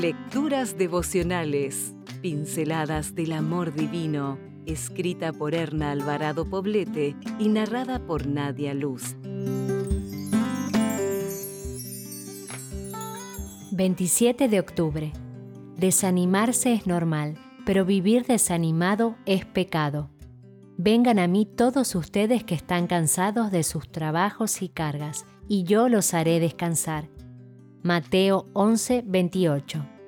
Lecturas devocionales, pinceladas del amor divino, escrita por Erna Alvarado Poblete y narrada por Nadia Luz. 27 de octubre. Desanimarse es normal, pero vivir desanimado es pecado. Vengan a mí todos ustedes que están cansados de sus trabajos y cargas, y yo los haré descansar. Mateo 11, 28.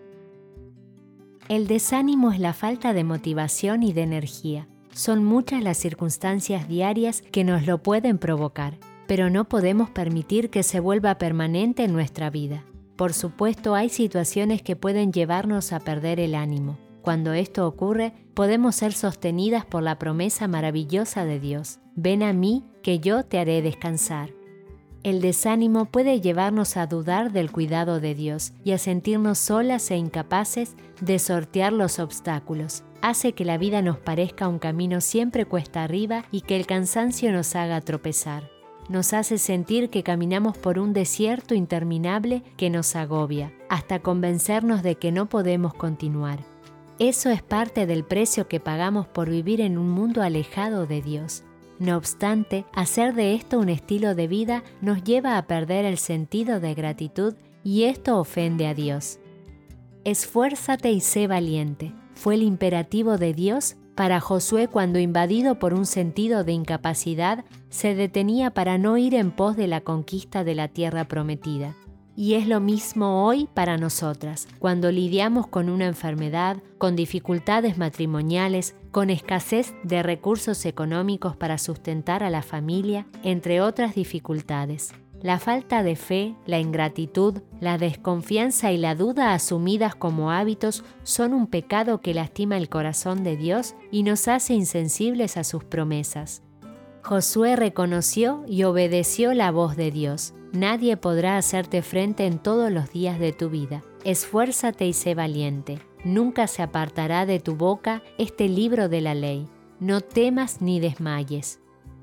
El desánimo es la falta de motivación y de energía. Son muchas las circunstancias diarias que nos lo pueden provocar, pero no podemos permitir que se vuelva permanente en nuestra vida. Por supuesto, hay situaciones que pueden llevarnos a perder el ánimo. Cuando esto ocurre, podemos ser sostenidas por la promesa maravillosa de Dios. Ven a mí, que yo te haré descansar. El desánimo puede llevarnos a dudar del cuidado de Dios y a sentirnos solas e incapaces de sortear los obstáculos. Hace que la vida nos parezca un camino siempre cuesta arriba y que el cansancio nos haga tropezar. Nos hace sentir que caminamos por un desierto interminable que nos agobia, hasta convencernos de que no podemos continuar. Eso es parte del precio que pagamos por vivir en un mundo alejado de Dios. No obstante, hacer de esto un estilo de vida nos lleva a perder el sentido de gratitud y esto ofende a Dios. Esfuérzate y sé valiente. Fue el imperativo de Dios para Josué cuando invadido por un sentido de incapacidad se detenía para no ir en pos de la conquista de la tierra prometida. Y es lo mismo hoy para nosotras, cuando lidiamos con una enfermedad, con dificultades matrimoniales, con escasez de recursos económicos para sustentar a la familia, entre otras dificultades. La falta de fe, la ingratitud, la desconfianza y la duda asumidas como hábitos son un pecado que lastima el corazón de Dios y nos hace insensibles a sus promesas. Josué reconoció y obedeció la voz de Dios. Nadie podrá hacerte frente en todos los días de tu vida. Esfuérzate y sé valiente. Nunca se apartará de tu boca este libro de la ley. No temas ni desmayes.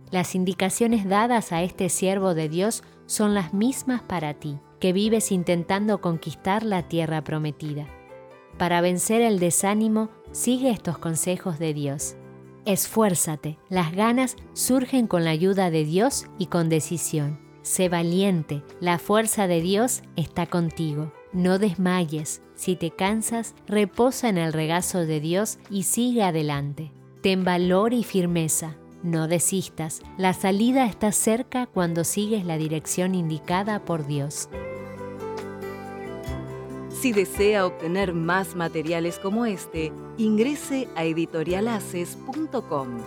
Las indicaciones dadas a este siervo de Dios son las mismas para ti, que vives intentando conquistar la tierra prometida. Para vencer el desánimo, sigue estos consejos de Dios. Esfuérzate, las ganas surgen con la ayuda de Dios y con decisión. Sé valiente, la fuerza de Dios está contigo. No desmayes, si te cansas, reposa en el regazo de Dios y sigue adelante. Ten valor y firmeza, no desistas, la salida está cerca cuando sigues la dirección indicada por Dios. Si desea obtener más materiales como este, ingrese a editorialaces.com.